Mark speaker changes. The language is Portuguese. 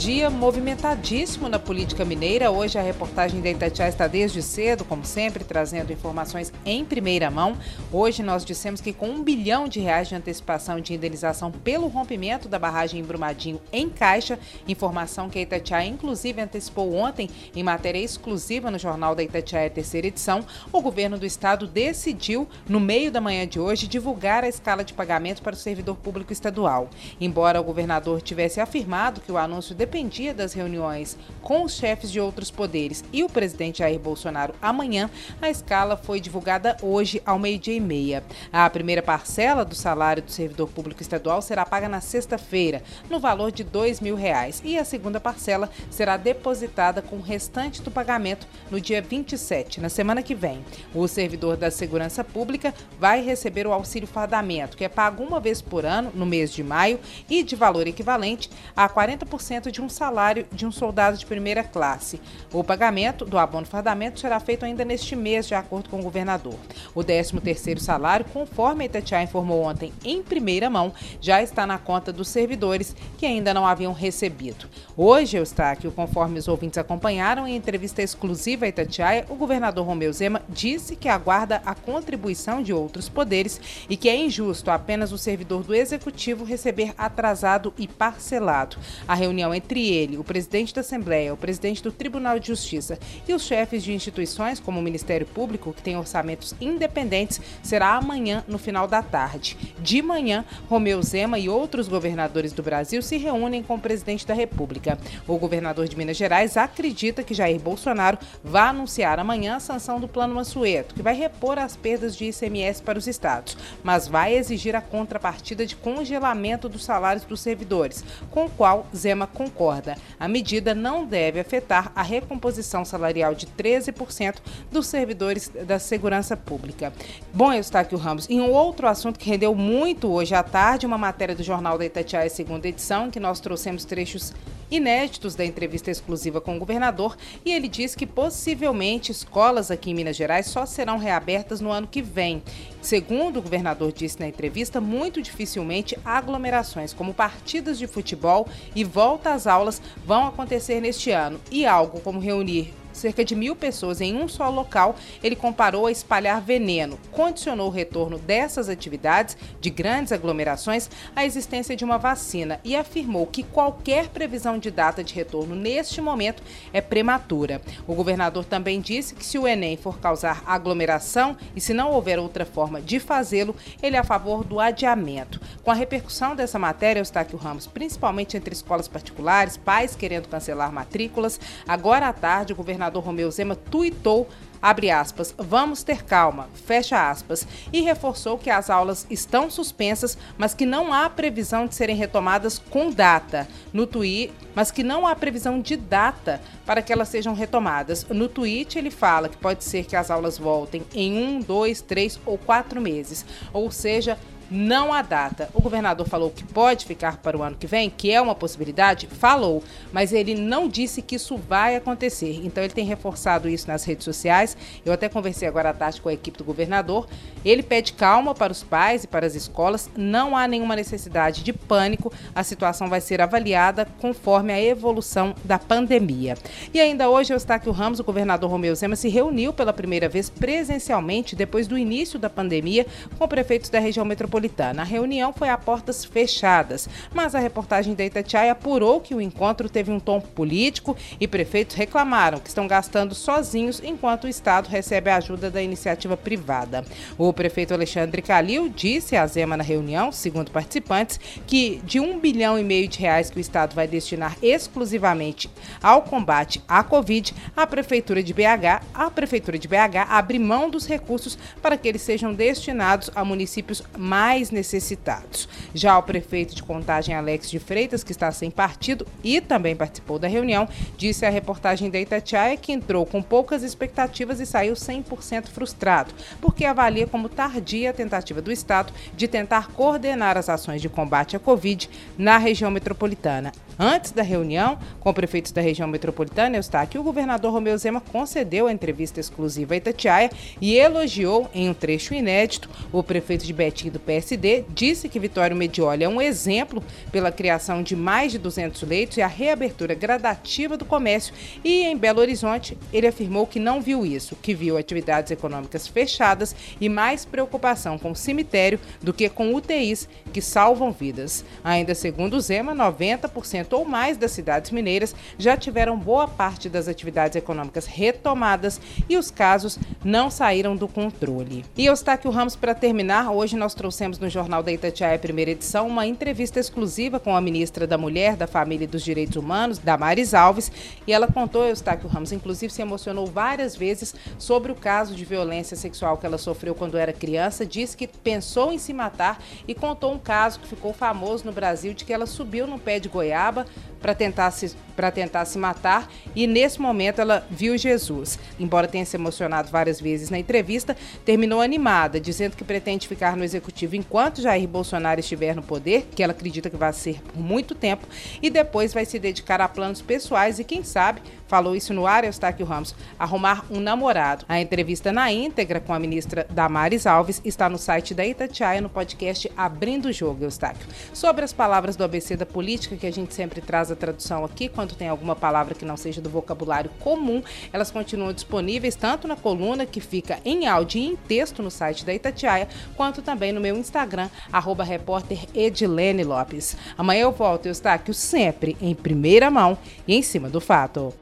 Speaker 1: dia movimentadíssimo na política mineira. Hoje a reportagem da Itatiaia está desde cedo, como sempre, trazendo informações em primeira mão. Hoje nós dissemos que com um bilhão de reais de antecipação de indenização pelo rompimento da barragem em Brumadinho em caixa, informação que a Itatiaia inclusive antecipou ontem em matéria exclusiva no Jornal da Itatiaia terceira edição, o governo do estado decidiu, no meio da manhã de hoje, divulgar a escala de pagamento para o servidor público estadual. Embora o governador tivesse afirmado que o anúncio dependia das reuniões com os chefes de outros poderes e o presidente Jair Bolsonaro amanhã, a escala foi divulgada hoje ao meio-dia e meia. A primeira parcela do salário do servidor público estadual será paga na sexta-feira, no valor de R$ mil reais, e a segunda parcela será depositada com o restante do pagamento no dia 27, na semana que vem. O servidor da Segurança Pública vai receber o auxílio fardamento, que é pago uma vez por ano, no mês de maio, e de valor equivalente a 40% de de um salário de um soldado de primeira classe. O pagamento do abono fardamento será feito ainda neste mês, de acordo com o governador. O 13º salário, conforme a Itatiaia informou ontem em primeira mão, já está na conta dos servidores que ainda não haviam recebido. Hoje, Eustáquio, conforme os ouvintes acompanharam em entrevista exclusiva a Itatiaia, o governador Romeu Zema disse que aguarda a contribuição de outros poderes e que é injusto apenas o servidor do executivo receber atrasado e parcelado. A reunião entre entre ele, o presidente da Assembleia, o presidente do Tribunal de Justiça e os chefes de instituições, como o Ministério Público, que tem orçamentos independentes, será amanhã, no final da tarde. De manhã, Romeu Zema e outros governadores do Brasil se reúnem com o presidente da República. O governador de Minas Gerais acredita que Jair Bolsonaro vai anunciar amanhã a sanção do Plano Mansueto, que vai repor as perdas de ICMS para os estados, mas vai exigir a contrapartida de congelamento dos salários dos servidores, com o qual Zema concorda A medida não deve afetar a recomposição salarial de 13% dos servidores da segurança pública. Bom, Eustáquio Ramos, em um outro assunto que rendeu muito hoje à tarde, uma matéria do Jornal da Itatiaia, segunda edição, que nós trouxemos trechos inéditos da entrevista exclusiva com o governador e ele diz que possivelmente escolas aqui em Minas Gerais só serão reabertas no ano que vem. Segundo o governador disse na entrevista, muito dificilmente aglomerações como partidas de futebol e volta às aulas vão acontecer neste ano e algo como reunir cerca de mil pessoas em um só local, ele comparou a espalhar veneno. Condicionou o retorno dessas atividades, de grandes aglomerações, à existência de uma vacina e afirmou que qualquer previsão de data de retorno neste momento é prematura. O governador também disse que se o Enem for causar aglomeração e se não houver outra forma de fazê-lo, ele é a favor do adiamento. Com a repercussão dessa matéria, Eustáquio Ramos, principalmente entre escolas particulares, pais querendo cancelar matrículas, agora à tarde o governador governador Romeu Zema tuitou abre aspas, vamos ter calma, fecha aspas, e reforçou que as aulas estão suspensas, mas que não há previsão de serem retomadas com data no tweet, mas que não há previsão de data para que elas sejam retomadas. No tweet ele fala que pode ser que as aulas voltem em um, dois, três ou quatro meses, ou seja, não há data. O governador falou que pode ficar para o ano que vem, que é uma possibilidade, falou, mas ele não disse que isso vai acontecer. Então ele tem reforçado isso nas redes sociais. Eu até conversei agora à tarde com a equipe do governador. Ele pede calma para os pais e para as escolas. Não há nenhuma necessidade de pânico. A situação vai ser avaliada conforme a evolução da pandemia. E ainda hoje, Eustáquio Ramos, o governador Romeu Zema, se reuniu pela primeira vez presencialmente depois do início da pandemia com prefeitos da região metropolitana metropolitana. A reunião foi a portas fechadas, mas a reportagem da Itatiaia apurou que o encontro teve um tom político e prefeitos reclamaram que estão gastando sozinhos enquanto o Estado recebe a ajuda da iniciativa privada. O prefeito Alexandre Calil disse à Zema na reunião, segundo participantes, que de um bilhão e meio de reais que o Estado vai destinar exclusivamente ao combate à Covid, a Prefeitura de BH, a Prefeitura de BH abre mão dos recursos para que eles sejam destinados a municípios mais mais necessitados. Já o prefeito de Contagem, Alex de Freitas, que está sem partido e também participou da reunião, disse à reportagem da Itatiaia que entrou com poucas expectativas e saiu 100% frustrado, porque avalia como tardia a tentativa do Estado de tentar coordenar as ações de combate à Covid na região metropolitana. Antes da reunião com prefeitos da região metropolitana, Eustáquio, o governador Romeu Zema concedeu a entrevista exclusiva a Itatiaia e elogiou, em um trecho inédito, o prefeito de Betim do PSD, disse que Vitório Medioli é um exemplo pela criação de mais de 200 leitos e a reabertura gradativa do comércio e, em Belo Horizonte, ele afirmou que não viu isso, que viu atividades econômicas fechadas e mais preocupação com o cemitério do que com UTIs que salvam vidas. Ainda segundo Zema, 90% ou mais das cidades mineiras já tiveram boa parte das atividades econômicas retomadas e os casos não saíram do controle. E Eustáquio Ramos, para terminar, hoje nós trouxemos no Jornal da Itatiaia, primeira edição, uma entrevista exclusiva com a ministra da Mulher, da Família e dos Direitos Humanos, Damares Alves, e ela contou, Eustáquio Ramos, inclusive se emocionou várias vezes sobre o caso de violência sexual que ela sofreu quando era criança, disse que pensou em se matar e contou um caso que ficou famoso no Brasil de que ela subiu num pé de goiaba para tentar, se, tentar se matar e nesse momento ela viu Jesus. Embora tenha se emocionado várias vezes na entrevista, terminou animada, dizendo que pretende ficar no executivo enquanto Jair Bolsonaro estiver no poder, que ela acredita que vai ser por muito tempo, e depois vai se dedicar a planos pessoais e, quem sabe, falou isso no ar, Eustáquio Ramos, arrumar um namorado. A entrevista na íntegra com a ministra Damares Alves está no site da Itatiaia, no podcast Abrindo o Jogo, Eustáquio. Sobre as palavras do ABC da política, que a gente sempre traz a tradução aqui, quando tem alguma palavra que não seja do vocabulário comum, elas continuam disponíveis tanto na coluna, que fica em áudio e em texto no site da Itatiaia, quanto também no meu Instagram, arroba Lopes. Amanhã eu volto, Eustáquio, sempre em primeira mão e em cima do fato.